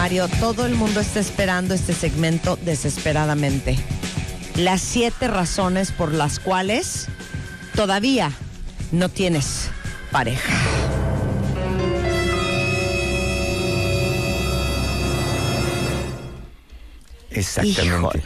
Mario, todo el mundo está esperando este segmento desesperadamente. Las siete razones por las cuales todavía no tienes pareja. Exactamente.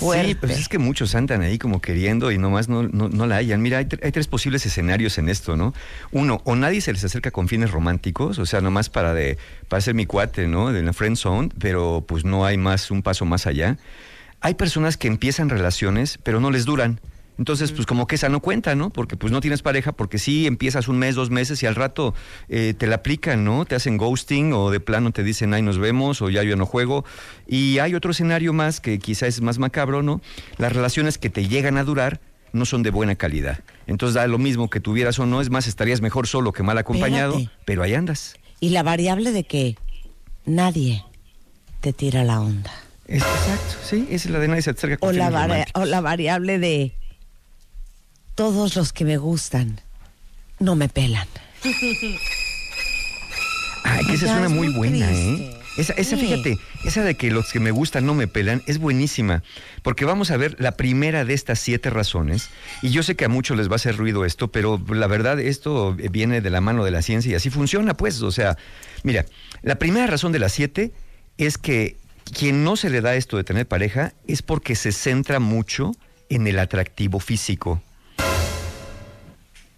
sí, pues es que muchos andan ahí como queriendo y nomás no, no, la hayan. Mira, hay, tres posibles escenarios en esto, ¿no? Uno, o nadie se les acerca con fines románticos, o sea, nomás para de para ser mi cuate, ¿no? De la friend zone, pero pues no hay más un paso más allá. Hay personas que empiezan relaciones, pero no les duran. Entonces, pues como que esa no cuenta, ¿no? Porque pues no tienes pareja, porque sí empiezas un mes, dos meses y al rato eh, te la aplican, ¿no? Te hacen ghosting o de plano te dicen, ay, nos vemos o ya yo no juego. Y hay otro escenario más que quizás es más macabro, ¿no? Las relaciones que te llegan a durar no son de buena calidad. Entonces da lo mismo que tuvieras o no, es más, estarías mejor solo que mal acompañado, pero ahí andas. Y la variable de que nadie te tira la onda. exacto, sí, esa es la de nadie se acerca con o la, o la variable de todos los que me gustan no me pelan. Ay, que esa suena muy, buena, ¿eh? Esa, esa fíjate, esa de que los que me gustan no me pelan es buenísima, porque vamos a ver la primera de estas siete razones, y yo sé que a muchos les va a hacer ruido esto, pero la verdad esto viene de la mano de la ciencia y así funciona, pues, o sea, mira, la primera razón de las siete es que quien no se le da esto de tener pareja es porque se centra mucho en el atractivo físico.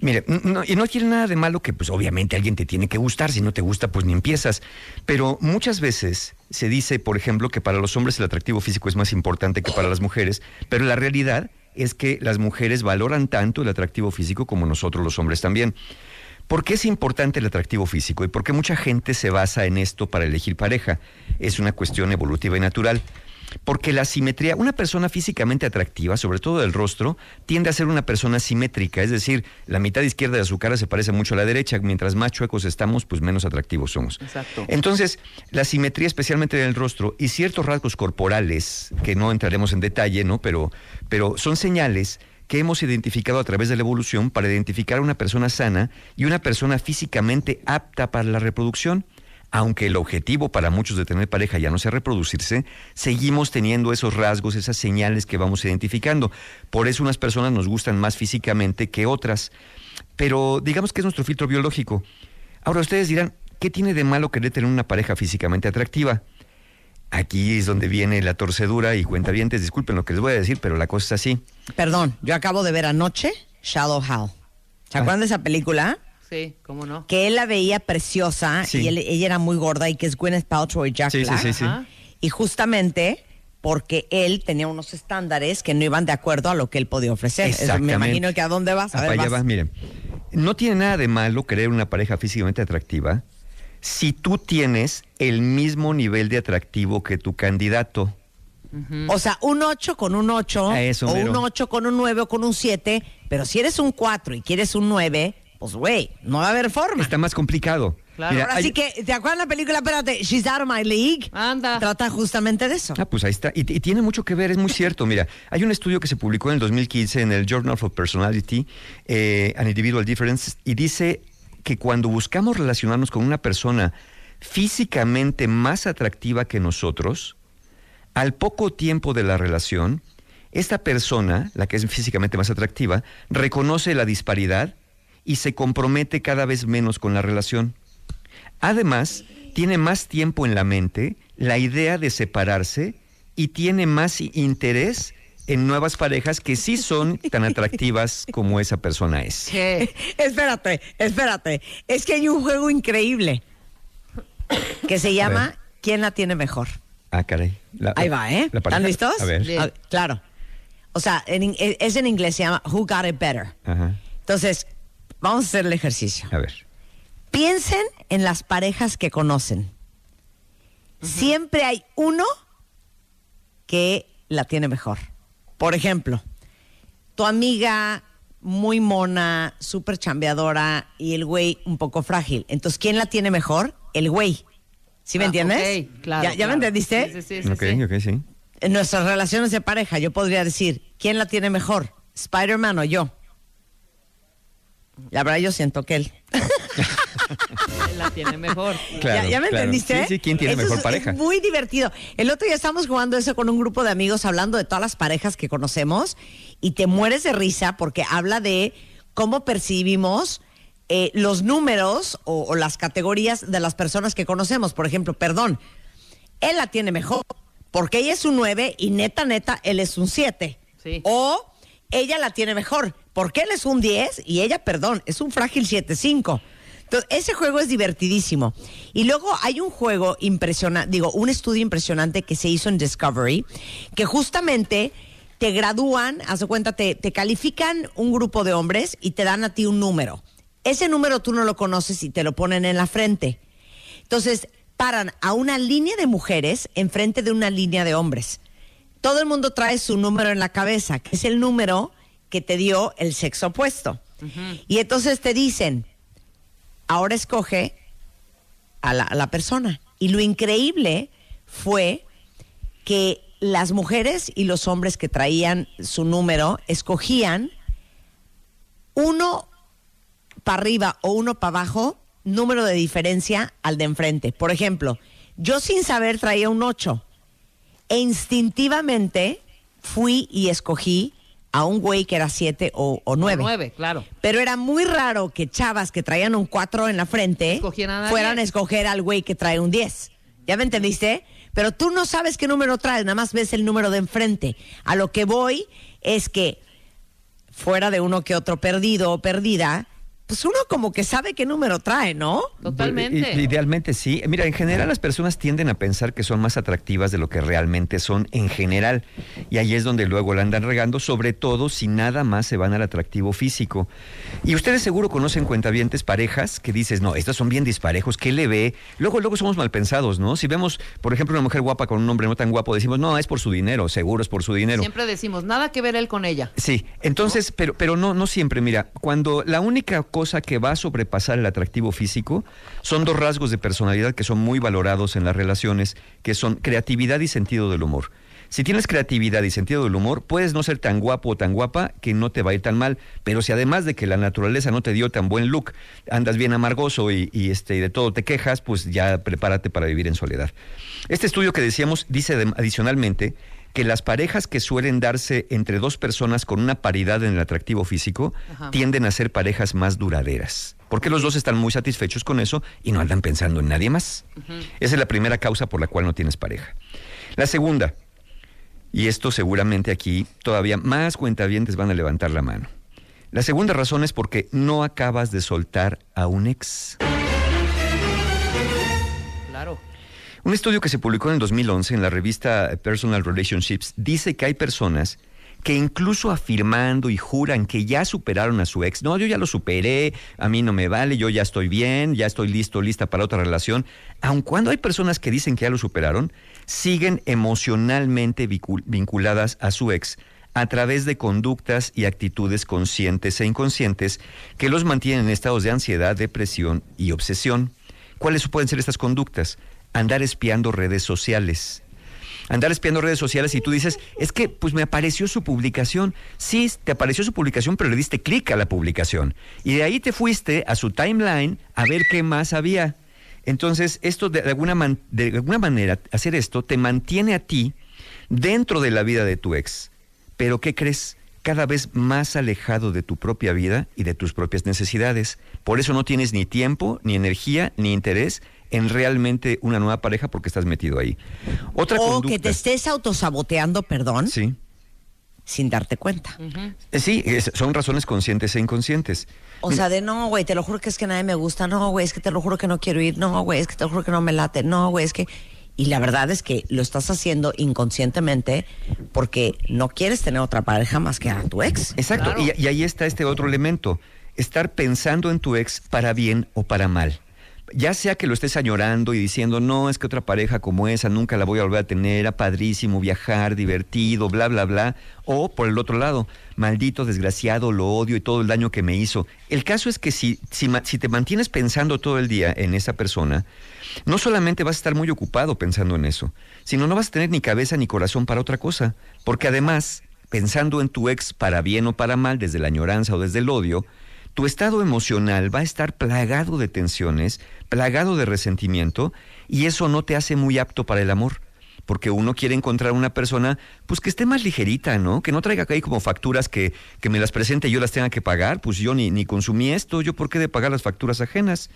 Mire, y no quiere nada de malo que pues obviamente alguien te tiene que gustar, si no te gusta pues ni empiezas, pero muchas veces se dice, por ejemplo, que para los hombres el atractivo físico es más importante que para las mujeres, pero la realidad es que las mujeres valoran tanto el atractivo físico como nosotros los hombres también. ¿Por qué es importante el atractivo físico y por qué mucha gente se basa en esto para elegir pareja? Es una cuestión evolutiva y natural. Porque la simetría, una persona físicamente atractiva, sobre todo del rostro, tiende a ser una persona simétrica, es decir, la mitad izquierda de su cara se parece mucho a la derecha, mientras más chuecos estamos, pues menos atractivos somos. Exacto. Entonces, la simetría especialmente en el rostro y ciertos rasgos corporales, que no entraremos en detalle, ¿no? Pero, pero son señales que hemos identificado a través de la evolución para identificar a una persona sana y una persona físicamente apta para la reproducción aunque el objetivo para muchos de tener pareja ya no sea reproducirse, seguimos teniendo esos rasgos, esas señales que vamos identificando. Por eso unas personas nos gustan más físicamente que otras. Pero digamos que es nuestro filtro biológico. Ahora ustedes dirán, ¿qué tiene de malo querer tener una pareja físicamente atractiva? Aquí es donde viene la torcedura y cuentavientes, disculpen lo que les voy a decir, pero la cosa es así. Perdón, yo acabo de ver anoche Shallow Hal. ¿Se acuerdan ah. de esa película? Sí, cómo no. Que él la veía preciosa y ella era muy gorda y que es Gwyneth Paltrow y Jack sí, Sí, sí, sí. Y justamente porque él tenía unos estándares que no iban de acuerdo a lo que él podía ofrecer. me imagino que a dónde vas. A, ver, vas. Miren, no tiene nada de malo querer una pareja físicamente atractiva si tú tienes el mismo nivel de atractivo que tu candidato. O sea, un 8 con un 8, o un 8 con un 9 o con un 7, pero si eres un 4 y quieres un 9, pues güey, no va a haber forma. Está más complicado. Claro. Así que, ¿te acuerdas la película? Espérate, She's Out of My League. Anda. Trata justamente de eso. Ah, pues ahí está. Y, tiene mucho que ver, es muy cierto. Mira, hay un estudio que se publicó en el 2015 en el Journal of Personality eh, and Individual Difference y dice que cuando buscamos relacionarnos con una persona físicamente más atractiva que nosotros, al poco tiempo de la relación, esta persona, la que es físicamente más atractiva, reconoce la disparidad y se compromete cada vez menos con la relación. Además, tiene más tiempo en la mente la idea de separarse y tiene más interés en nuevas parejas que sí son tan atractivas como esa persona es. espérate, espérate. Es que hay un juego increíble que se llama ¿Quién la tiene mejor? Ah, caray. Ahí va, ¿eh? ¿Están listos? A ver. claro. O sea, es en inglés, se llama Who Got It Better. Entonces, Vamos a hacer el ejercicio. A ver. Piensen en las parejas que conocen. Siempre hay uno que la tiene mejor. Por ejemplo, tu amiga muy mona, súper chambeadora y el güey un poco frágil. Entonces, ¿quién la tiene mejor? El güey. ¿Sí me ah, entiendes? claro, ¿Ya, me entendiste? Sí, sí, sí. Ok, ok, sí. En nuestras relaciones de pareja, yo podría decir, ¿quién la tiene mejor? ¿Spider-Man o yo? La verdad, yo siento que él. la tiene mejor. ¿Ya, me entendiste? Sí, sí, ¿quién tiene mejor pareja? Es muy divertido. El otro día estábamos jugando eso con un grupo de amigos hablando de todas las parejas que conocemos y te mueres de risa porque habla de cómo percibimos eh, los números o, las categorías de las personas que conocemos. Por ejemplo, perdón, él la tiene mejor porque ella es un 9 y neta, neta, él es un 7. O ella la tiene mejor porque él es un 10 y ella, perdón, es un frágil 7-5. Entonces, ese juego es divertidísimo. Y luego hay un juego impresionante, digo, un estudio impresionante que se hizo en Discovery, que justamente te gradúan, haz de cuenta, te, te califican un grupo de hombres y te dan a ti un número. Ese número tú no lo conoces y te lo ponen en la frente. Entonces, paran a una línea de mujeres enfrente de una línea de hombres. Todo el mundo trae su número en la cabeza, que es el número que te dio el sexo opuesto. Y entonces te dicen, ahora escoge a la, persona. Y lo increíble fue que las mujeres y los hombres que traían su número escogían uno para arriba o uno para abajo, número de diferencia al de enfrente. Por ejemplo, yo sin saber traía un 8 e instintivamente fui y escogí a un güey que era siete o, o nueve. nueve, claro. Pero era muy raro que chavas que traían un cuatro en la frente fueran a escoger al güey que trae un diez. ¿Ya me entendiste? Pero tú no sabes qué número traes, nada más ves el número de enfrente. A lo que voy es que fuera de uno que otro perdido o perdida, pues uno como que sabe qué número trae, ¿no? Totalmente. Idealmente sí. Mira, en general las personas tienden a pensar que son más atractivas de lo que realmente son en general. Y ahí es donde luego la andan regando, sobre todo si nada más se van al atractivo físico. Y ustedes seguro conocen cuentavientes parejas que dices, no, estos son bien disparejos, ¿qué le ve? Luego, luego somos mal pensados, ¿no? Si vemos, por ejemplo, una mujer guapa con un hombre no tan guapo, decimos, no, es por su dinero, seguro es por su dinero. Siempre decimos, nada que ver él con ella. Sí, entonces, pero, pero no, no siempre, mira, cuando la única cosa cosa que va a sobrepasar el atractivo físico son dos rasgos de personalidad que son muy valorados en las relaciones, que son creatividad y sentido del humor. Si tienes creatividad y sentido del humor, puedes no ser tan guapo o tan guapa que no te va a ir tan mal, pero si además de que la naturaleza no te dio tan buen look, andas bien amargoso y, este, y de todo te quejas, pues ya prepárate para vivir en soledad. Este estudio que decíamos dice adicionalmente que las parejas que suelen darse entre dos personas con una paridad en el atractivo físico tienden a ser parejas más duraderas. Porque los dos están muy satisfechos con eso y no andan pensando en nadie más. Esa es la primera causa por la cual no tienes pareja. La segunda, y esto seguramente aquí todavía más cuentavientes van a levantar la mano. La segunda razón es porque no acabas de soltar a un ex. Un estudio que se publicó en el 2011 en la revista Personal Relationships dice que hay personas que incluso afirmando y juran que ya superaron a su ex, no, yo ya lo superé, a mí no me vale, yo ya estoy bien, ya estoy listo, lista para otra relación, aun cuando hay personas que dicen que ya lo superaron, siguen emocionalmente vinculadas a su ex a través de conductas y actitudes conscientes e inconscientes que los mantienen en estados de ansiedad, depresión y obsesión. ¿Cuáles pueden ser estas conductas? Andar espiando redes sociales. Andar espiando redes sociales y tú dices, es que pues me apareció su publicación. Sí, te apareció su publicación, pero le diste clic a la publicación. Y de ahí te fuiste a su timeline a ver qué más había. Entonces, esto de alguna, de alguna manera, hacer esto te mantiene a ti dentro de la vida de tu ex. Pero ¿qué crees? Cada vez más alejado de tu propia vida y de tus propias necesidades. Por eso no tienes ni tiempo, ni energía, ni interés en realmente una nueva pareja porque estás metido ahí. Otra o que te estés autosaboteando, perdón. Sí. Sin darte cuenta. Sí, son razones conscientes e inconscientes. O sea, de no, güey, te lo juro que es que nadie me gusta. No, güey, es que te lo juro que no quiero ir. No, güey, es que te lo juro que no me late. No, güey, es que. Y la verdad es que lo estás haciendo inconscientemente porque no quieres tener otra pareja más que a tu ex. Exacto. y ahí está este otro elemento. Estar pensando en tu ex para bien o para mal ya sea que lo estés añorando y diciendo, no, es que otra pareja como esa nunca la voy a volver a tener, era padrísimo viajar, divertido, bla, bla, bla, o por el otro lado, maldito, desgraciado, lo odio y todo el daño que me hizo. El caso es que si, si, si te mantienes pensando todo el día en esa persona, no solamente vas a estar muy ocupado pensando en eso, sino no vas a tener ni cabeza ni corazón para otra cosa, porque además, pensando en tu ex para bien o para mal, desde la añoranza o desde el odio, tu estado emocional va a estar plagado de tensiones, plagado de resentimiento, y eso no te hace muy apto para el amor porque uno quiere encontrar una persona pues que esté más ligerita, ¿no? Que no traiga ahí como facturas que, que me las presente y yo las tenga que pagar, pues yo ni, ni consumí esto, yo por qué de pagar las facturas ajenas.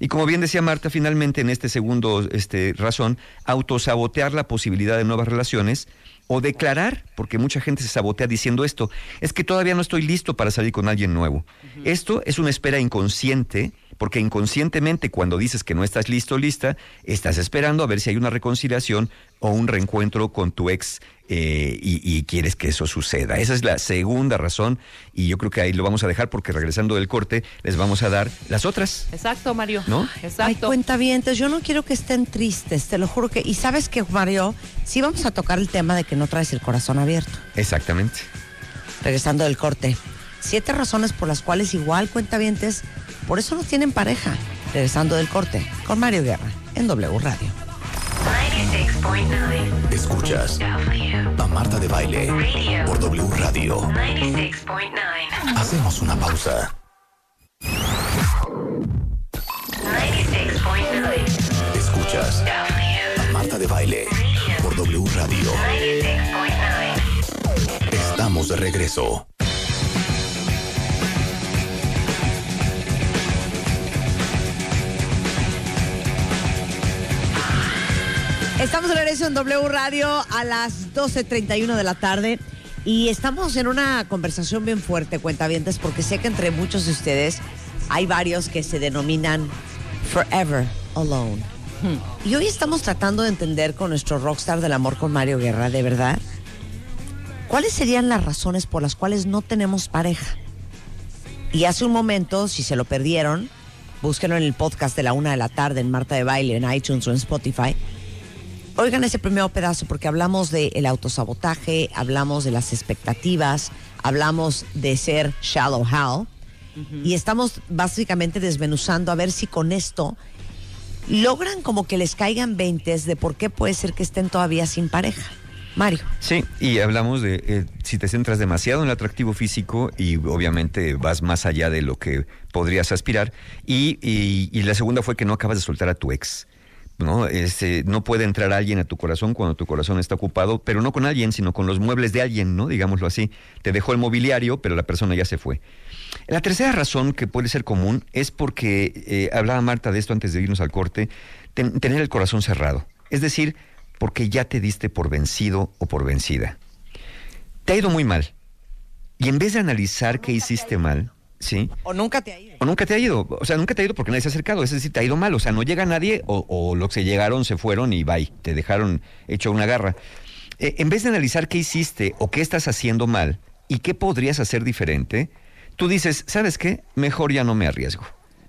Y como bien decía Marta, finalmente en este segundo este, razón, autosabotear la posibilidad de nuevas relaciones o declarar, porque mucha gente se sabotea diciendo esto, es que todavía no estoy listo para salir con alguien nuevo. Esto es una espera inconsciente porque inconscientemente cuando dices que no estás listo o lista, estás esperando a ver si hay una reconciliación o un reencuentro con tu ex eh, y, quieres que eso suceda. Esa es la segunda razón y yo creo que ahí lo vamos a dejar porque regresando del corte les vamos a dar las otras. Exacto, Mario. ¿No? Exacto. Ay, cuentavientes, yo no quiero que estén tristes, te lo juro que... Y sabes que, Mario, sí vamos a tocar el tema de que no traes el corazón abierto. Exactamente. Regresando del corte. Siete razones por las cuales igual, cuentavientes, por eso no tienen pareja. Regresando del corte con Mario Guerra en W Radio. Escuchas a Marta de Baile por W Radio. Hacemos una pausa. Escuchas a Marta de Baile por W Radio. Estamos de regreso. Estamos de regreso en W Radio a las 12.31 de la tarde y estamos en una conversación bien fuerte, cuentavientes, porque sé que entre muchos de ustedes hay varios que se denominan Forever Alone. Hmm. Y hoy estamos tratando de entender con nuestro rockstar del amor con Mario Guerra, de verdad, cuáles serían las razones por las cuales no tenemos pareja. Y hace un momento, si se lo perdieron, búsquenlo en el podcast de la una de la tarde en Marta de Baile, en iTunes o en Spotify Oigan ese primer pedazo porque hablamos del autosabotaje, hablamos de las expectativas, hablamos de ser shallow how y estamos básicamente desmenuzando a ver si con esto logran como que les caigan veintes de por qué puede ser que estén todavía sin pareja. Mario. Sí, y hablamos de eh, si te centras demasiado en el atractivo físico y obviamente vas más allá de lo que podrías aspirar. Y, y la segunda fue que no acabas de soltar a tu ex. ¿No? Este, no puede entrar alguien a tu corazón cuando tu corazón está ocupado, pero no con alguien, sino con los muebles de alguien, ¿no? Digámoslo así. Te dejó el mobiliario, pero la persona ya se fue. La tercera razón que puede ser común es porque, eh, hablaba Marta de esto antes de irnos al corte, tener el corazón cerrado. Es decir, porque ya te diste por vencido o por vencida. Te ha ido muy mal. Y en vez de analizar qué hiciste mal, ¿sí? O nunca te ha ido. O nunca te ha ido. O sea, nunca te ha ido porque nadie se ha acercado. Es decir, te ha ido mal. O sea, no llega nadie o, los que llegaron se fueron y bye. Te dejaron hecho una garra. Eh, en vez de analizar qué hiciste o qué estás haciendo mal y qué podrías hacer diferente, tú dices, ¿sabes qué? Mejor ya no me arriesgo.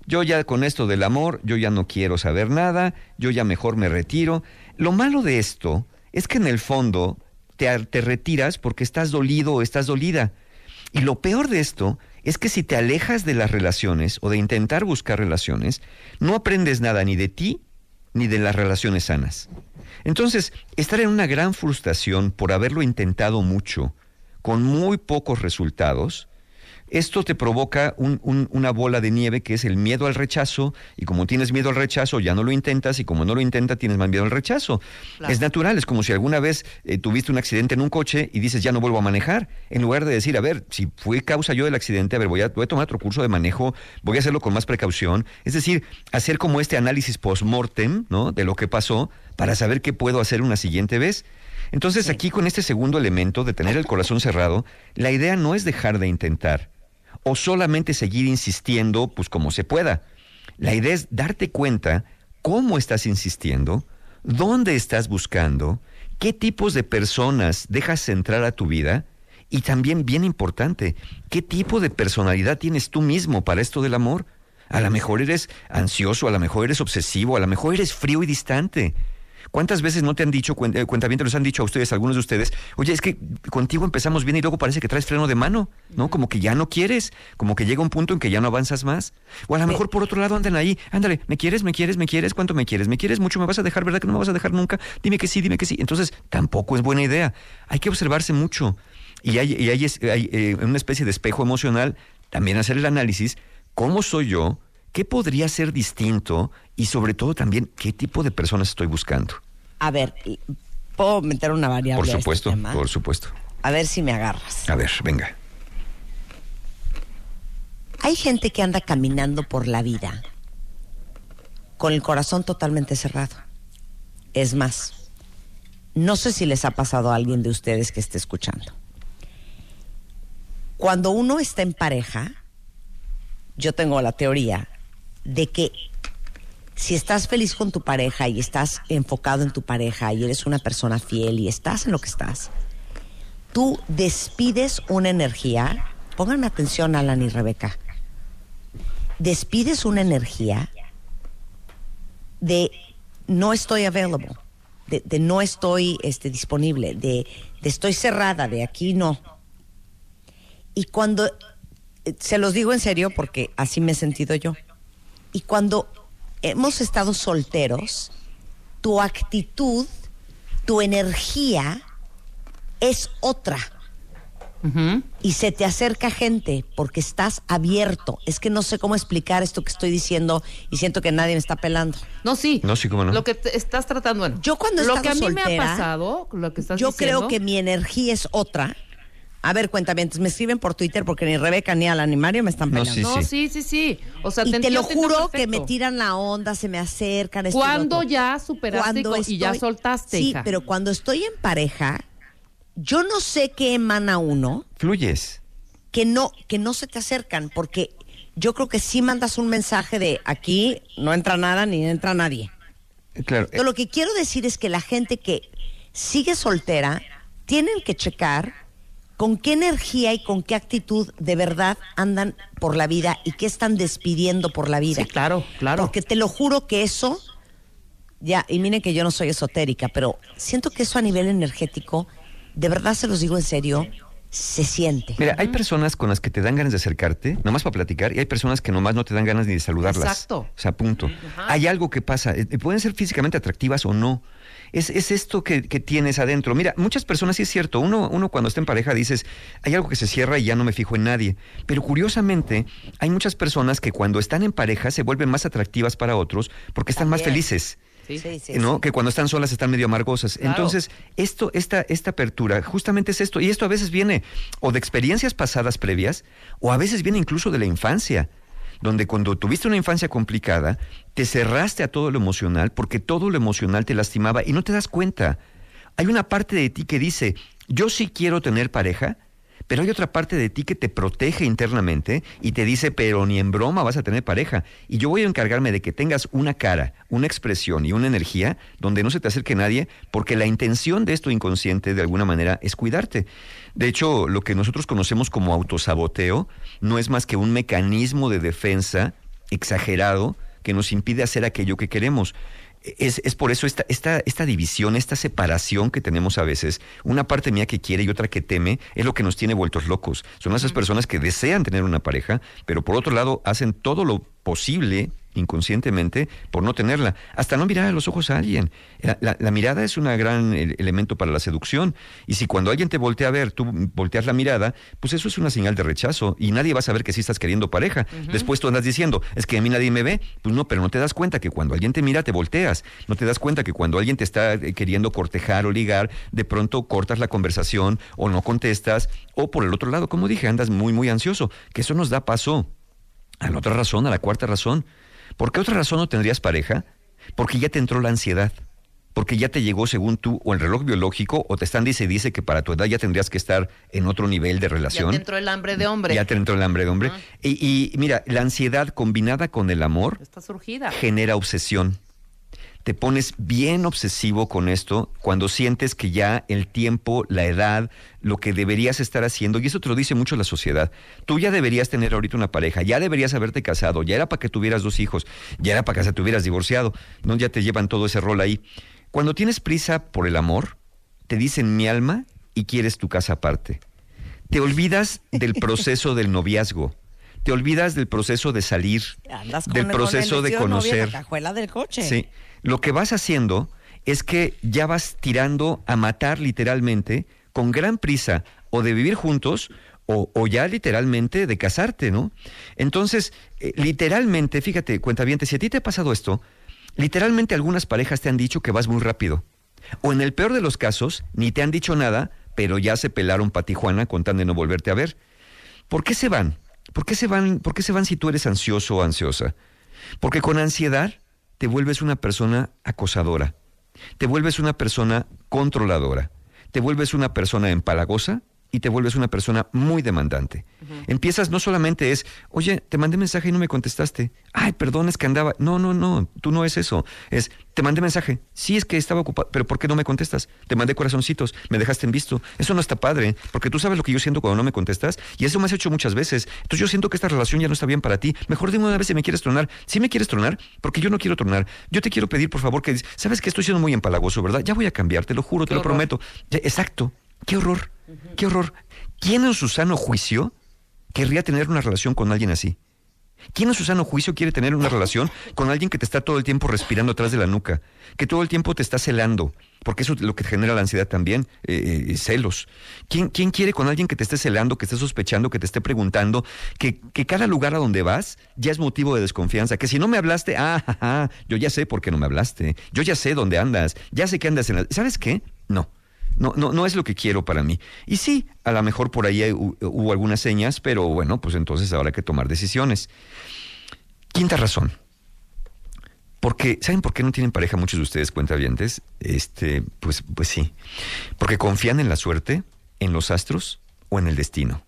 Yo ya con esto del amor, yo ya no quiero saber nada, yo ya mejor me retiro. Lo malo de esto es que en el fondo te, te retiras porque estás dolido o estás dolida. Y lo peor de esto es que si te alejas de las relaciones o de intentar buscar relaciones, no aprendes nada ni de ti ni de las relaciones sanas. Entonces, estar en una gran frustración por haberlo intentado mucho, con muy pocos resultados, esto te provoca una bola de nieve que es el miedo al rechazo y como tienes miedo al rechazo ya no lo intentas y como no lo intentas tienes más miedo al rechazo. Es natural, es como si alguna vez eh, tuviste un accidente en un coche y dices ya no vuelvo a manejar, en lugar de decir, a ver, si fue causa yo del accidente, a ver, voy a, voy a tomar otro curso de manejo, voy a hacerlo con más precaución, es decir, hacer como este análisis post-mortem ¿no? de lo que pasó para saber qué puedo hacer una siguiente vez. Entonces aquí con este segundo elemento de tener el corazón cerrado, la idea no es dejar de intentar, o solamente seguir insistiendo pues como se pueda. La idea es darte cuenta cómo estás insistiendo, dónde estás buscando, qué tipos de personas dejas entrar a tu vida y también, bien importante, qué tipo de personalidad tienes tú mismo para esto del amor. A lo mejor eres ansioso, a lo mejor eres obsesivo, a lo mejor eres frío y distante. ¿Cuántas veces no te han dicho, eh, cuentavientes les han dicho a ustedes, algunos de ustedes, oye, es que contigo empezamos bien y luego parece que traes freno de mano, ¿no? Como que ya no quieres, como que llega un punto en que ya no avanzas más. O a lo mejor por otro lado andan ahí, ándale, ¿me quieres, me quieres, me quieres? ¿Cuánto me quieres? ¿Me quieres mucho? ¿Me vas a dejar? ¿Verdad que no me vas a dejar nunca? Dime que sí, dime que sí. Entonces, tampoco es buena idea. Hay que observarse mucho. Y hay, y hay, hay eh, una especie de espejo emocional, también hacer el análisis cómo soy yo, qué podría ser distinto y sobre todo también qué tipo de personas estoy buscando. A ver, ¿puedo meter una variable? Por a este supuesto, tema? por supuesto. A ver si me agarras. A ver, venga. Hay gente que anda caminando por la vida con el corazón totalmente cerrado. Es más, no sé si les ha pasado a alguien de ustedes que esté escuchando. Cuando uno está en pareja, yo tengo la teoría de que si estás feliz con tu pareja y estás enfocado en tu pareja y eres una persona fiel y estás en lo que estás, tú despides una energía, pongan atención Alan y Rebeca, despides una energía de no estoy available, de, no estoy este, disponible, de, de estoy cerrada, de aquí no. Y cuando, eh, se los digo en serio porque así me he sentido yo, y cuando hemos estado solteros, tu actitud, tu energía es otra y se te acerca gente porque estás abierto. Es que no sé cómo explicar esto que estoy diciendo y siento que nadie me está pelando. No, sí. No, sí, cómo no. Lo que te estás tratando, bueno. Yo cuando he Lo que a mí me ha pasado, lo que estás Yo diciendo, creo que mi energía es otra. A ver, cuéntame, entonces me escriben por Twitter porque ni Rebeca ni Alan ni Mario me están No, pelando. sí, No, sí, sí, sí. O sea, y te, lo juro que me tiran la onda, se me acercan. Cuando ya superaste y co- y ya soltaste, Sí, hija. pero cuando estoy en pareja, yo no sé qué emana uno Fluyes. que no, que no se te acercan, porque yo creo que sí mandas un mensaje de aquí no entra nada ni entra nadie. Claro. Pero lo que quiero decir es que la gente que sigue soltera tienen que checar con qué energía y con qué actitud de verdad andan por la vida y qué están despidiendo por la vida. Sí, claro, claro. Porque te lo juro que eso, ya, y miren que yo no soy esotérica, pero siento que eso a nivel energético, de verdad se los digo en serio, se siente. Mira, hay personas con las que te dan ganas de acercarte, nomás para platicar, y hay personas que nomás no te dan ganas ni de saludarlas. Exacto. O sea, punto. Hay algo que pasa. eh, pueden ser físicamente atractivas o no. Es, es esto que, que tienes adentro. Mira, muchas personas, sí es cierto, uno, uno cuando está en pareja dices, hay algo que se cierra y ya no me fijo en nadie. Pero curiosamente, hay muchas personas que cuando están en pareja se vuelven más atractivas para otros porque están más felices. Sí. Sí, sí, ¿no? Que cuando están solas están medio amargosas. Claro. Entonces, esto, esta, esta apertura, justamente es esto. Y esto a veces viene o de experiencias pasadas previas, o a veces viene incluso de la infancia. Donde cuando tuviste una infancia complicada, te cerraste a todo lo emocional, porque todo lo emocional te lastimaba y no te das cuenta. Hay una parte de ti que dice, yo sí quiero tener pareja, pero hay otra parte de ti que te protege internamente y te dice, pero ni en broma vas a tener pareja. Y yo voy a encargarme de que tengas una cara, una expresión y una energía donde no se te acerque nadie, porque la intención de esto inconsciente de alguna manera es cuidarte. De hecho, lo que nosotros conocemos como autosaboteo no es más que un mecanismo de defensa exagerado que nos impide hacer aquello que queremos. Es, es por eso esta, esta, esta división, esta separación que tenemos a veces, una parte mía que quiere y otra que teme, es lo que nos tiene vueltos locos. Son esas personas que desean tener una pareja, pero por otro lado hacen todo lo posible inconscientemente por no tenerla, hasta no mirar a los ojos a alguien. La, la- la mirada es un gran el- elemento para la seducción y si cuando alguien te voltea a ver, tú volteas la mirada, pues eso es una señal de rechazo y nadie va a saber que sí estás queriendo pareja. Después tú andas diciendo, es que a mí nadie me ve, pues no, pero no te das cuenta que cuando alguien te mira te volteas, no te das cuenta que cuando alguien te está eh, queriendo cortejar o ligar, de pronto cortas la conversación o no contestas o por el otro lado, como dije, andas muy muy ansioso, que eso nos da paso a la otra razón, a la cuarta razón. ¿Por qué otra razón no tendrías pareja? Porque ya te entró la ansiedad. Porque ya te llegó según tú o el reloj biológico o te están dice dice que para tu edad ya tendrías que estar en otro nivel de Ya relación. te entró el hambre de hombre. Ya te entró el hambre de hombre. y, y mira, la ansiedad combinada con el amor Está surgida. genera obsesión. Te pones bien obsesivo con esto cuando sientes que ya el tiempo, la edad, lo que deberías estar haciendo, y eso te lo dice mucho la sociedad. Tú ya deberías tener ahorita una pareja, ya deberías haberte casado, ya era para que tuvieras dos hijos, ya era para que se te hubieras divorciado, no ya te llevan todo ese rol ahí. Cuando tienes prisa por el amor, te dicen mi alma y quieres tu casa aparte. Te olvidas del proceso del noviazgo. Te olvidas del proceso de salir, Andas con del el- con el proceso de novia en la conocer. cajuela del coche. Sí. Lo que vas haciendo es que ya vas tirando a matar literalmente con gran prisa o de vivir juntos o, ya literalmente de casarte, ¿no? Entonces, eh, literalmente, fíjate, cuenta bien, si a ti te ha pasado esto, literalmente algunas parejas te han dicho que vas muy rápido. O en el peor de los casos, ni te han dicho nada, pero ya se pelaron para Tijuana con de no volverte a ver. ¿Por qué se van? ¿Por qué se van, por qué se van si tú eres ansioso o ansiosa? Porque con ansiedad te vuelves una persona acosadora, te vuelves una persona controladora, te vuelves una persona empalagosa y te vuelves una persona muy demandante. Empiezas no solamente es, oye, te mandé mensaje y no me contestaste. Ay, perdón, es que andaba. No, no, no, tú no es eso. Es, te mandé mensaje. Sí, es que estaba ocupado, pero ¿por qué no me contestas? Te mandé corazoncitos, me dejaste en visto. Eso no está padre, porque tú sabes lo que yo siento cuando no me contestas y eso me has hecho muchas veces. Entonces yo siento que esta relación ya no está bien para ti. Mejor dime una vez si me quieres tronar. Si me quieres tronar, porque yo no quiero tronar. Yo te quiero pedir, por favor, que sabes que estoy siendo muy empalagoso, ¿verdad? Ya voy a cambiar, te lo juro, te lo prometo. exacto. Qué horror, qué horror. ¿Quién en su sano juicio querría tener una relación con alguien así? ¿Quién en su sano juicio quiere tener una relación con alguien que te está todo el tiempo respirando atrás de la nuca? Que todo el tiempo te está celando, porque eso es lo que genera la ansiedad también, eh, eh, celos. ¿Quién, ¿Quién, quiere con alguien que te esté celando, que esté sospechando, que te esté preguntando, que, que cada lugar a donde vas ya es motivo de desconfianza? Que si no me hablaste, ah, yo ya sé por qué no me hablaste, yo ya sé dónde andas, ya sé que andas en la... ¿Sabes qué? No. No, no, no es lo que quiero para mí. Y sí, a lo mejor por ahí hubo algunas señas, pero bueno, pues entonces hay que tomar decisiones. Quinta razón. Porque, ¿saben por qué no tienen pareja muchos de ustedes cuentavientes? Este, pues, pues sí. Porque confían en la suerte, en los astros o en el destino.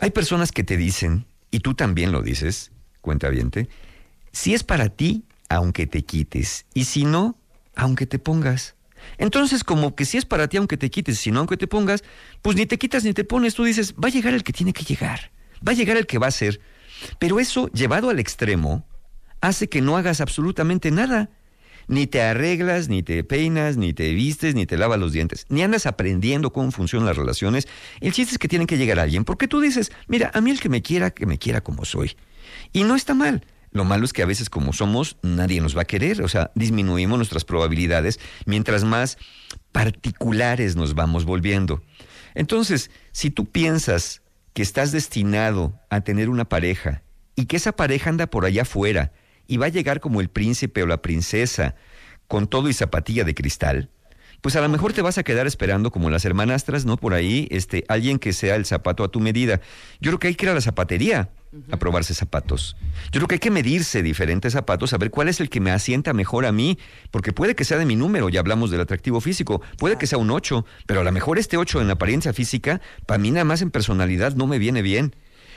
Hay personas que te dicen, y tú también lo dices, cuentaviente, si es para ti, aunque te quites, y si no, aunque te pongas. Entonces, como que si es para ti, aunque te quites, si no, aunque te pongas, pues ni te quitas ni te pones, tú dices, va a llegar el que tiene que llegar, va a llegar el que va a ser. Pero eso, llevado al extremo, hace que no hagas absolutamente nada. Ni te arreglas, ni te peinas, ni te vistes, ni te lavas los dientes, ni andas aprendiendo cómo funcionan las relaciones. El chiste es que tienen que llegar alguien, porque tú dices, mira, a mí el que me quiera, que me quiera como soy. Y no está mal. Lo malo es que a veces como somos, nadie nos va a querer, o sea, disminuimos nuestras probabilidades mientras más particulares nos vamos volviendo. Entonces, si tú piensas que estás destinado a tener una pareja y que esa pareja anda por allá afuera y va a llegar como el príncipe o la princesa con todo y zapatilla de cristal, pues a lo mejor te vas a quedar esperando como las hermanastras, ¿no? Por ahí, este, alguien que sea el zapato a tu medida. Yo creo que hay que ir a la zapatería a probarse zapatos. Yo creo que hay que medirse diferentes zapatos, a ver cuál es el que me asienta mejor a mí, porque puede que sea de mi número, ya hablamos del atractivo físico, puede que sea un 8, pero a lo mejor este 8 en apariencia física, para mí nada más en personalidad no me viene bien.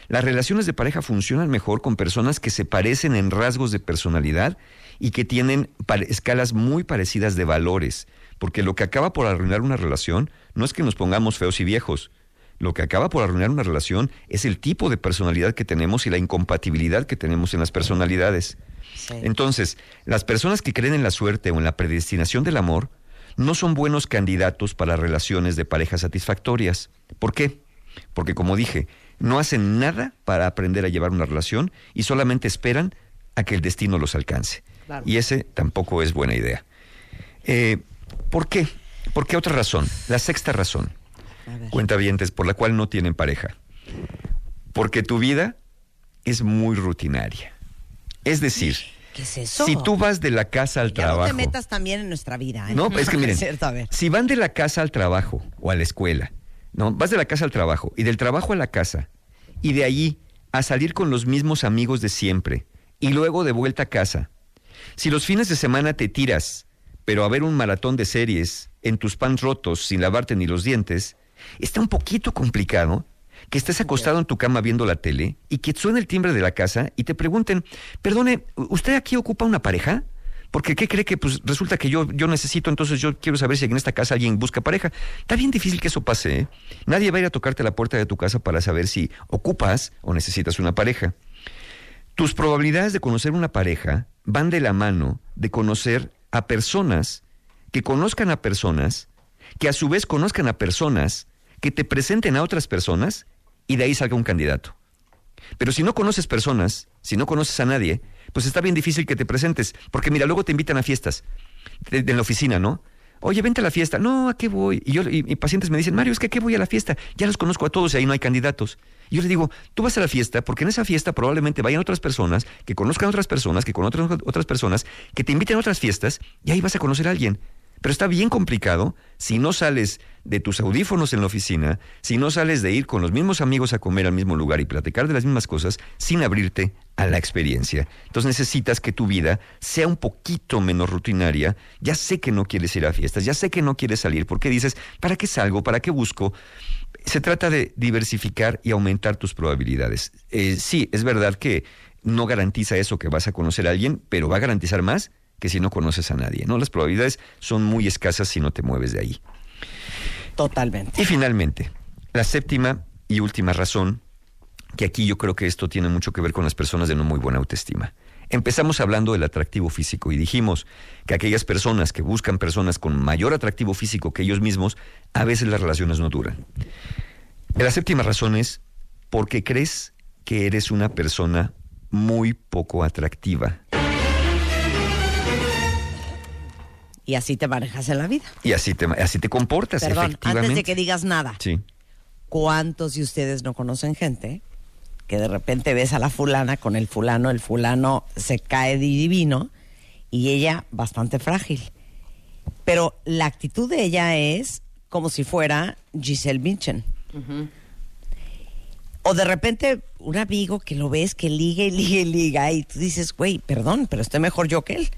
Las relaciones de pareja funcionan mejor con personas que se parecen en rasgos de personalidad y que tienen escalas muy parecidas de valores, porque lo que acaba por arruinar una relación no es que nos pongamos feos y viejos, lo que acaba por arruinar una relación es el tipo de personalidad que tenemos y la incompatibilidad que tenemos en las personalidades. Entonces, las personas que creen en la suerte o en la predestinación del amor no son buenos candidatos para relaciones de pareja satisfactorias. ¿Por qué? Porque, como dije, no hacen nada para aprender a llevar una relación y solamente esperan a que el destino los alcance. Y ese tampoco es buena idea. Eh, ¿Por qué? ¿Por qué otra razón? La sexta razón cuentavientes, por la cual no tienen pareja. Porque tu vida es muy rutinaria. Es decir, si tú vas de la casa al trabajo. No te metas también en nuestra vida. ¿eh? No, es que miren, si van de la casa al trabajo o a la escuela, no, vas de la casa al trabajo y del trabajo a la casa y de allí a salir con los mismos amigos de siempre y luego de vuelta a casa. Si los fines de semana te tiras, pero a ver un maratón de series en tus pants rotos sin lavarte ni los dientes, está un poquito complicado que estés acostado en tu cama viendo la tele y que suene el timbre de la casa y te pregunten, perdone, ¿usted aquí ocupa una pareja? Porque ¿qué cree que pues resulta que yo, yo necesito, entonces yo quiero saber si en esta casa alguien busca pareja? Está bien difícil que eso pase, ¿eh? Nadie va a ir a tocarte la puerta de tu casa para saber si ocupas o necesitas una pareja. Tus probabilidades de conocer una pareja van de la mano de conocer a personas que conozcan a personas, que a su vez conozcan a personas que te presenten a otras personas y de ahí salga un candidato. Pero si no conoces personas, si no conoces a nadie, pues está bien difícil que te presentes, porque mira, luego te invitan a fiestas de, la oficina, ¿no? Oye, vente a la fiesta. No, ¿a qué voy? Y yo y, pacientes me dicen, Mario, es que ¿a qué voy a la fiesta? Ya los conozco a todos y ahí no hay candidatos. Y yo le digo, tú vas a la fiesta porque en esa fiesta probablemente vayan otras personas, que conozcan otras personas, que conozcan otras personas, que te inviten a otras fiestas y ahí vas a conocer a alguien. Pero está bien complicado si no sales de tus audífonos en la oficina, si no sales de ir con los mismos amigos a comer al mismo lugar y platicar de las mismas cosas sin abrirte a la experiencia. Entonces necesitas que tu vida sea un poquito menos rutinaria. Ya sé que no quieres ir a fiestas, ya sé que no quieres salir, porque dices, ¿para qué salgo? ¿Para qué busco? Se trata de diversificar y aumentar tus probabilidades. Eh, sí, es verdad que no garantiza eso que vas a conocer a alguien, pero va a garantizar más que si no conoces a nadie, ¿no? Las probabilidades son muy escasas si no te mueves de ahí. Totalmente. Y finalmente, la séptima y última razón, que aquí yo creo que esto tiene mucho que ver con las personas de no muy buena autoestima. Empezamos hablando del atractivo físico y dijimos que aquellas personas que buscan personas con mayor atractivo físico que ellos mismos, a veces las relaciones no duran. La séptima razón es porque crees que eres una persona muy poco atractiva. Y así te manejas en la vida. Y así te, así te comportas, Perdón, efectivamente. antes de que digas nada. Sí. ¿Cuántos de ustedes no conocen gente que de repente ves a la fulana con el fulano, el fulano se cae de divino y ella bastante frágil? Pero la actitud de ella es como si fuera Giselle Bündchen. O de repente un amigo que lo ves que liga y liga y liga y tú dices, güey, perdón, pero estoy mejor yo que él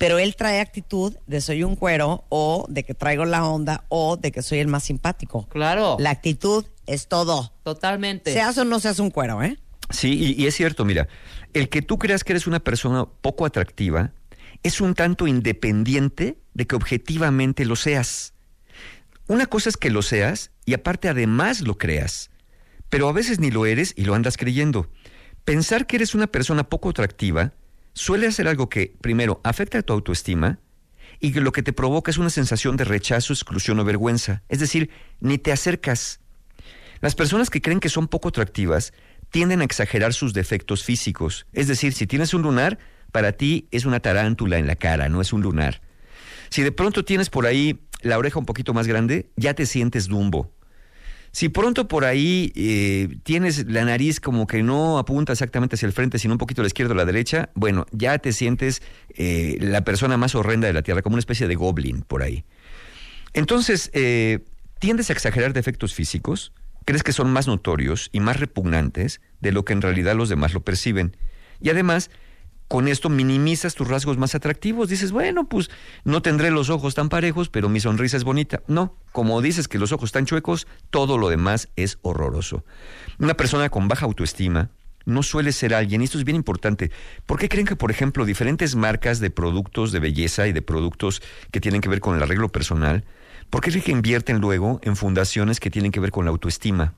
pero él trae actitud de soy un cuero o de que traigo la onda o de que soy el más simpático. Claro. La actitud es todo. Totalmente. Seas o no seas un cuero, ¿eh? Sí, y, es cierto, mira, el que tú creas que eres una persona poco atractiva es un tanto independiente de que objetivamente lo seas. Una cosa es que lo seas y aparte además lo creas, pero a veces ni lo eres y lo andas creyendo. Pensar que eres una persona poco atractiva suele hacer algo que, primero, afecta a tu autoestima y que lo que te provoca es una sensación de rechazo, exclusión o vergüenza. Es decir, ni te acercas. Las personas que creen que son poco atractivas tienden a exagerar sus defectos físicos. Es decir, si tienes un lunar, para ti es una tarántula en la cara, no es un lunar. Si de pronto tienes por ahí la oreja un poquito más grande, ya te sientes dumbo. Si pronto por ahí eh, tienes la nariz como que no apunta exactamente hacia el frente, sino un poquito a la izquierda o a la derecha, bueno, ya te sientes eh, la persona más horrenda de la Tierra, como una especie de goblin por ahí. Entonces, eh, tiendes a exagerar defectos físicos, crees que son más notorios y más repugnantes de lo que en realidad los demás lo perciben. Y además, con esto minimizas tus rasgos más atractivos. Dices, bueno, pues no tendré los ojos tan parejos, pero mi sonrisa es bonita. No, como dices que los ojos están chuecos, todo lo demás es horroroso. Una persona con baja autoestima no suele ser alguien, y esto es bien importante, ¿por qué creen que, por ejemplo, diferentes marcas de productos de belleza y de productos que tienen que ver con el arreglo personal, ¿por qué creen que invierten luego en fundaciones que tienen que ver con la autoestima?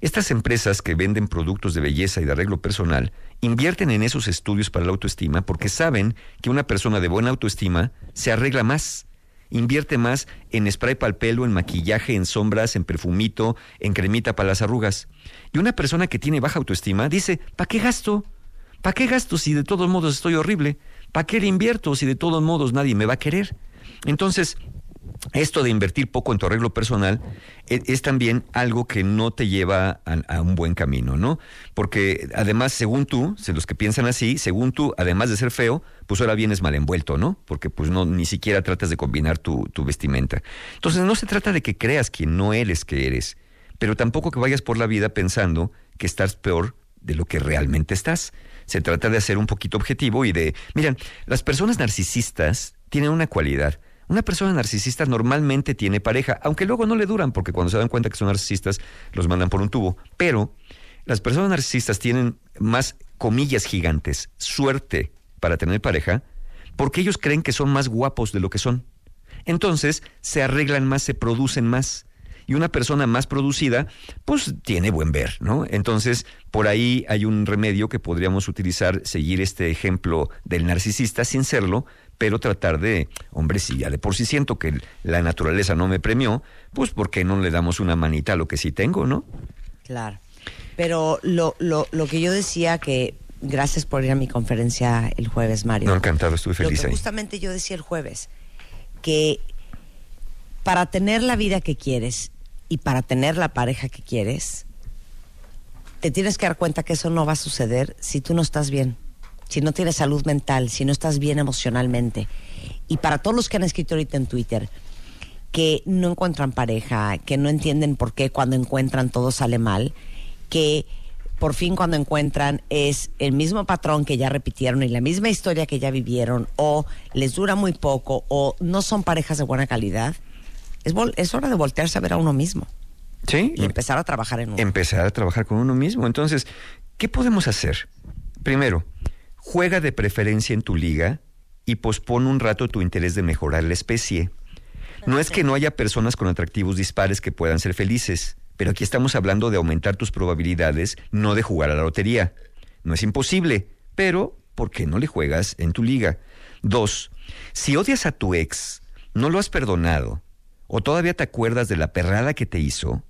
Estas empresas que venden productos de belleza y de arreglo personal invierten en esos estudios para la autoestima porque saben que una persona de buena autoestima se arregla más, invierte más en spray para el pelo, en maquillaje, en sombras, en perfumito, en cremita para las arrugas. Y una persona que tiene baja autoestima dice, ¿para qué gasto? ¿Para qué gasto si de todos modos estoy horrible? ¿Para qué le invierto si de todos modos nadie me va a querer? Entonces, esto de invertir poco en tu arreglo personal e, es, también algo que no te lleva a, un buen camino, ¿no? Porque además, según tú, los que piensan así, según tú, además de ser feo, pues ahora vienes mal envuelto, ¿no? Porque pues no, ni siquiera tratas de combinar tu, vestimenta. Entonces no se trata de que creas que no eres que eres, pero tampoco que vayas por la vida pensando que estás peor de lo que realmente estás. Se trata de hacer un poquito objetivo y de, miren, las personas narcisistas tienen una cualidad, una persona narcisista normalmente tiene pareja, aunque luego no le duran, porque cuando se dan cuenta que son narcisistas, los mandan por un tubo. Pero las personas narcisistas tienen más comillas gigantes, suerte para tener pareja, porque ellos creen que son más guapos de lo que son. Entonces se arreglan más, se producen más. Y una persona más producida, pues tiene buen ver, ¿no? Entonces, por ahí hay un remedio que podríamos utilizar, seguir este ejemplo del narcisista sin serlo, pero tratar de, hombre, si ya de por sí siento que la naturaleza no me premió, pues ¿por qué no le damos una manita a lo que sí tengo, no? Claro. Pero lo, lo, lo que yo decía que, gracias por ir a mi conferencia el jueves, Mario. No, encantado, estuve feliz lo que Justamente yo decía el jueves, que para tener la vida que quieres y para tener la pareja que quieres, te tienes que dar cuenta que eso no va a suceder si tú no estás bien, si no tienes salud mental, si no estás bien emocionalmente. Y para todos los que han escrito ahorita en Twitter, que no encuentran pareja, que no entienden por qué cuando encuentran todo sale mal, que por fin cuando encuentran es el mismo patrón que ya repitieron y la misma historia que ya vivieron, o les dura muy poco, o no son parejas de buena calidad, es, es hora de voltearse a ver a uno mismo. Sí. Y empezar a trabajar en uno. Empezar a trabajar con uno mismo. Entonces, ¿qué podemos hacer? Primero, juega de preferencia en tu liga y pospone un rato tu interés de mejorar la especie. No es que no haya personas con atractivos dispares que puedan ser felices, pero aquí estamos hablando de aumentar tus probabilidades, no de jugar a la lotería. No es imposible, pero ¿por qué no le juegas en tu liga? Dos, si odias a tu ex, no lo has perdonado, o todavía te acuerdas de la perrada que te hizo,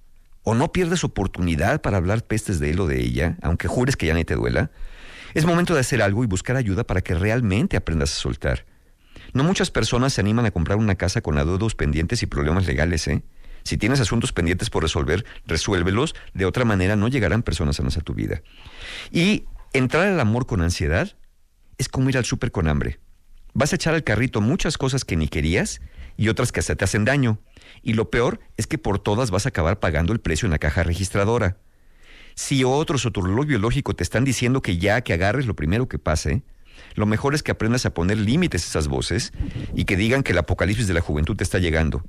o no pierdes oportunidad para hablar pestes de él o de ella, aunque jures que ya ni te duela, es momento de hacer algo y buscar ayuda para que realmente aprendas a soltar. No muchas personas se animan a comprar una casa con adeudos pendientes y problemas legales, ¿eh? Si tienes asuntos pendientes por resolver, resuélvelos. De otra manera, no llegarán personas sanas a tu vida. Y entrar al amor con ansiedad es como ir al súper con hambre. Vas a echar al carrito muchas cosas que ni querías y otras que hasta te hacen daño. Y lo peor es que por todas vas a acabar pagando el precio en la caja registradora. Si otros o tu reloj biológico te están diciendo que ya que agarres lo primero que pase, lo mejor es que aprendas a poner límites a esas voces y que digan que el apocalipsis de la juventud te está llegando.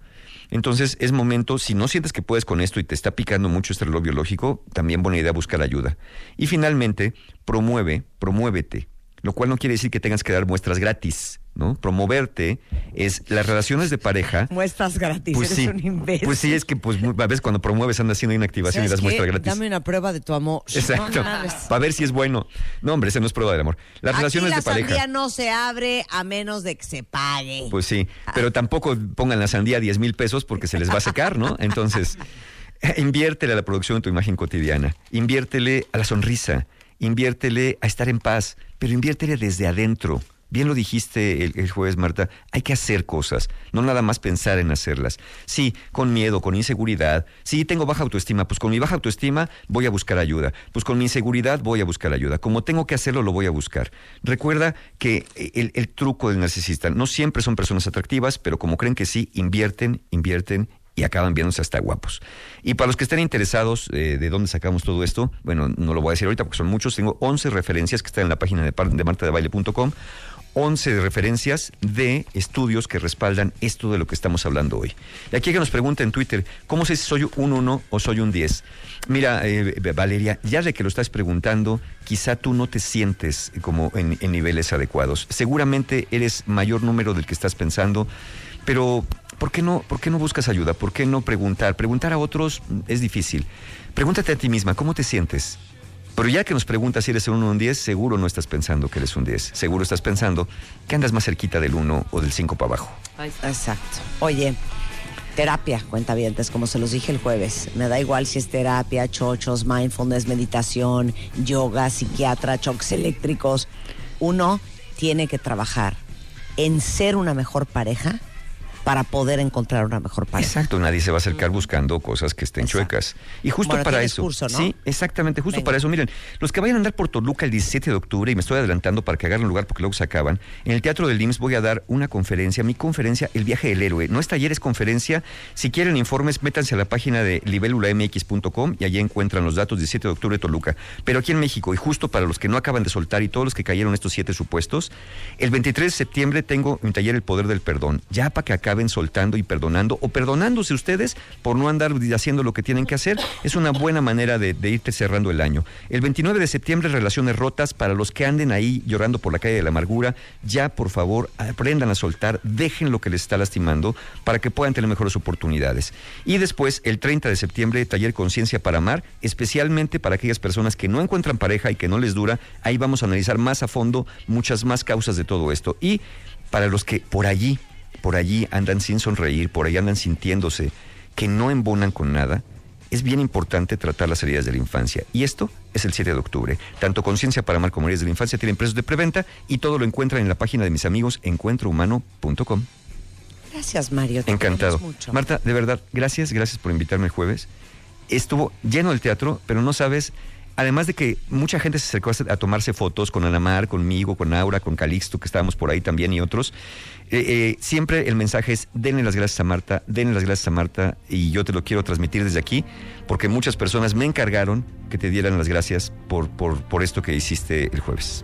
Entonces es momento, si no sientes que puedes con esto y te está picando mucho este reloj biológico, también buena idea buscar ayuda. Y finalmente, promueve, promuévete, lo cual no quiere decir que tengas que dar muestras gratis. ¿No? Promoverte es las relaciones de pareja. Muestras gratis, pues eres un imbécil. Pues sí, es que pues a veces cuando promueves andas haciendo inactivación y das muestras gratis. Dame una prueba de tu amor. Exacto. para ver si es bueno. No, hombre, ese no es prueba de amor. Las relaciones de pareja. La sandía no se abre a menos de que se pague. Pues sí, pero tampoco pongan la sandía a 10 mil pesos porque se les va a secar, ¿no? Entonces, inviértele a la producción de tu imagen cotidiana. Inviértele a la sonrisa. Inviértele a estar en paz, pero inviértele desde adentro Bien lo dijiste el, jueves, Marta, hay que hacer cosas, no nada más pensar en hacerlas. Sí, con miedo, con inseguridad. Sí, tengo baja autoestima, pues con mi baja autoestima voy a buscar ayuda. Pues con mi inseguridad voy a buscar ayuda. Como tengo que hacerlo, lo voy a buscar. Recuerda que el, el truco del narcisista, no siempre son personas atractivas, pero como creen que sí, invierten, invierten y acaban viéndose hasta guapos. Y para los que estén interesados eh, de dónde sacamos todo esto, bueno, no lo voy a decir ahorita porque son muchos, tengo 11 referencias que están en la página de, de martadebaile.com 11 referencias de estudios que respaldan esto de lo que estamos hablando hoy. Y aquí que nos pregunta en Twitter, ¿cómo sé si soy un 1 o soy un 10? Mira, eh, Valeria, ya de que lo estás preguntando, quizá tú no te sientes como en, en niveles adecuados. Seguramente eres mayor número del que estás pensando, pero ¿por qué no, por qué no buscas ayuda? ¿Por qué no preguntar? Preguntar a otros es difícil. Pregúntate a ti misma, ¿cómo te sientes? Pero ya que nos preguntas si eres un 1 o un 10, seguro no estás pensando que eres un 10. Seguro estás pensando que andas más cerquita del 1 o del 5 para abajo. Exacto. Oye, terapia, cuenta bien, como se los dije el jueves. Me da igual si es terapia, chochos, mindfulness, meditación, yoga, psiquiatra, choques eléctricos. Uno tiene que trabajar en ser una mejor pareja para poder encontrar una mejor pareja. Exacto, nadie se va a acercar buscando cosas que estén chuecas. Y justo para eso. Sí, exactamente, justo para eso. Miren, los que vayan a andar por Toluca el 17 de octubre, y me estoy adelantando para que hagan lugar porque luego se acaban, en el Teatro del IMSS voy a dar una conferencia, mi conferencia, El viaje del héroe. No es taller, es conferencia. Si quieren informes, métanse a la página de libelulamx.com y allí encuentran los datos 17 de octubre de Toluca. Pero aquí en México, y justo para los que no acaban de soltar y todos los que cayeron estos siete supuestos, el 23 de septiembre tengo un taller El Poder del Perdón. Ya para que acaben soltando y perdonando o perdonándose ustedes por no andar haciendo lo que tienen que hacer. Es una buena manera de, irte cerrando el año. El 29 de septiembre, relaciones rotas. Para los que anden ahí llorando por la calle de la amargura, ya por favor aprendan a soltar, dejen lo que les está lastimando para que puedan tener mejores oportunidades. Y después, el 30 de septiembre, taller Conciencia para Amar, especialmente para aquellas personas que no encuentran pareja y que no les dura. Ahí vamos a analizar más a fondo muchas más causas de todo esto. Y para los que por allí por allí andan sin sonreír, por ahí andan sintiéndose que no embonan con nada, es bien importante tratar las heridas de la infancia. Y esto es el 7 de octubre. Tanto Conciencia para Amar como Heridas de la Infancia tienen precios de preventa y todo lo encuentran en la página de mis amigos encuentrohumano.com. Gracias, Mario. Encantado. Marta, de verdad, gracias, gracias por invitarme el jueves. Estuvo lleno el teatro, pero no sabes además de que mucha gente se acercó a, tomarse fotos con Anamar, conmigo, con Aura, con Calixto, que estábamos por ahí también y otros, eh, eh, siempre el mensaje es denle las gracias a Marta, denle las gracias a Marta y yo te lo quiero transmitir desde aquí porque muchas personas me encargaron que te dieran las gracias por, por, esto que hiciste el jueves.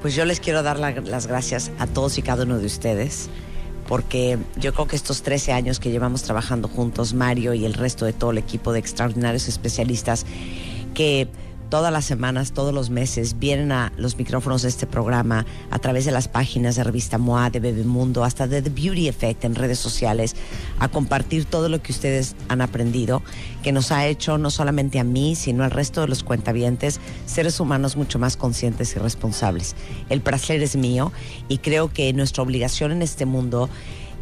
Pues yo les quiero dar las gracias a todos y cada uno de ustedes porque yo creo que estos 13 años que llevamos trabajando juntos, Mario y el resto de todo el equipo de extraordinarios especialistas, que todas las semanas, todos los meses, vienen a los micrófonos de este programa a través de las páginas de Revista MOA, de Bebemundo, hasta de The Beauty Effect en redes sociales, a compartir todo lo que ustedes han aprendido, que nos ha hecho no solamente a mí, sino al resto de los cuentavientes, seres humanos mucho más conscientes y responsables. El placer es mío y creo que nuestra obligación en este mundo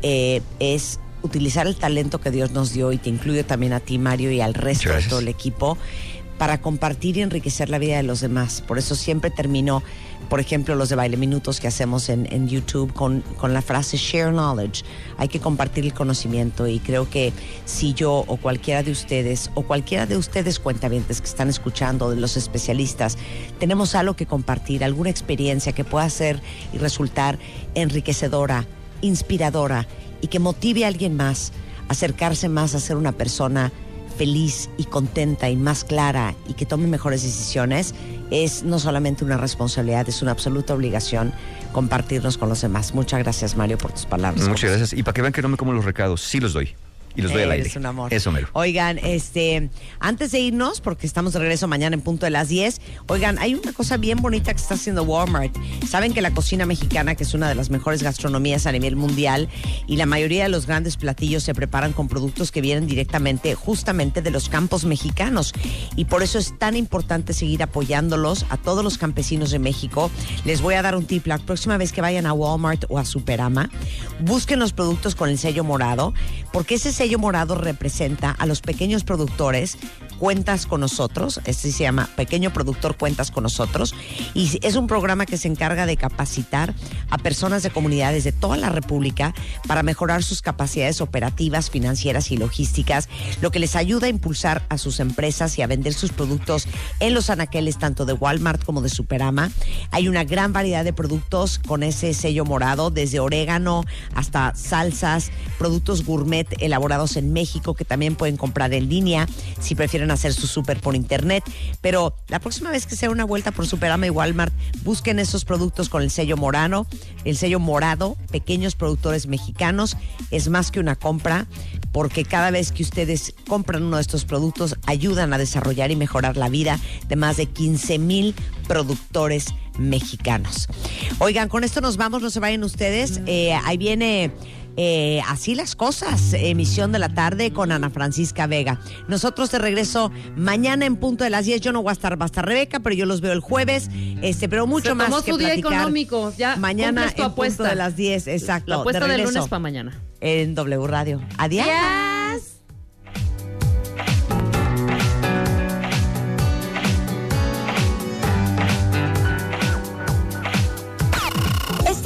eh, es utilizar el talento que Dios nos dio y te incluye también a ti, Mario, y al resto de todo el equipo para compartir y enriquecer la vida de los demás. Por eso siempre termino, por ejemplo, los de baile minutos que hacemos en, YouTube con, con, la frase share knowledge. Hay que compartir el conocimiento y creo que si yo o cualquiera de ustedes o cualquiera de ustedes cuentavientes que están escuchando, de los especialistas, tenemos algo que compartir, alguna experiencia que pueda ser y resultar enriquecedora, inspiradora y que motive a alguien más acercarse más a ser una persona feliz y contenta y más clara y que tome mejores decisiones, es no solamente una responsabilidad, es una absoluta obligación compartirnos con los demás. Muchas gracias, Mario, por tus palabras. Muchas gracias. Y para que vean que no me como los recados, sí los doy y los doy al aire. Es un amor. Eso mero. Oigan, este, antes de irnos, porque estamos de regreso mañana en punto de las 10, oigan, hay una cosa bien bonita que está haciendo Walmart. Saben que la cocina mexicana, que es una de las mejores gastronomías a nivel mundial, y la mayoría de los grandes platillos se preparan con productos que vienen directamente, justamente de los campos mexicanos. Y por eso es tan importante seguir apoyándolos a todos los campesinos de México. Les voy a dar un tip. La próxima vez que vayan a Walmart o a Superama, busquen los productos con el sello morado, porque ese sello sello morado representa a los pequeños productores Cuentas con nosotros, este se llama Pequeño Productor Cuentas con nosotros, y es un programa que se encarga de capacitar a personas de comunidades de toda la República para mejorar sus capacidades operativas, financieras y logísticas, lo que les ayuda a impulsar a sus empresas y a vender sus productos en los anaqueles tanto de Walmart como de Superama. Hay una gran variedad de productos con ese sello morado, desde orégano hasta salsas, productos gourmet elaborados en México que también pueden comprar en línea si prefieren hacer su súper por internet. Pero la próxima vez que sea una vuelta por Superama y Walmart, busquen esos productos con el sello morano, el sello morado, pequeños productores mexicanos. Es más que una compra, porque cada vez que ustedes compran uno de estos productos, ayudan a desarrollar y mejorar la vida de más de 15 mil productores mexicanos. Oigan, con esto nos vamos, no se vayan ustedes. Eh, ahí viene eh, así las cosas, emisión de la tarde con Ana Francisca Vega. Nosotros de regreso mañana en punto de las 10. Yo no voy a estar, va a estar Rebeca, pero yo los veo el jueves. Este, pero mucho más que su día económico. Ya mañana en punto de las 10, exacto. La apuesta de lunes para mañana. En W Radio. Adiós.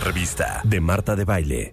revista de Marta de Baile.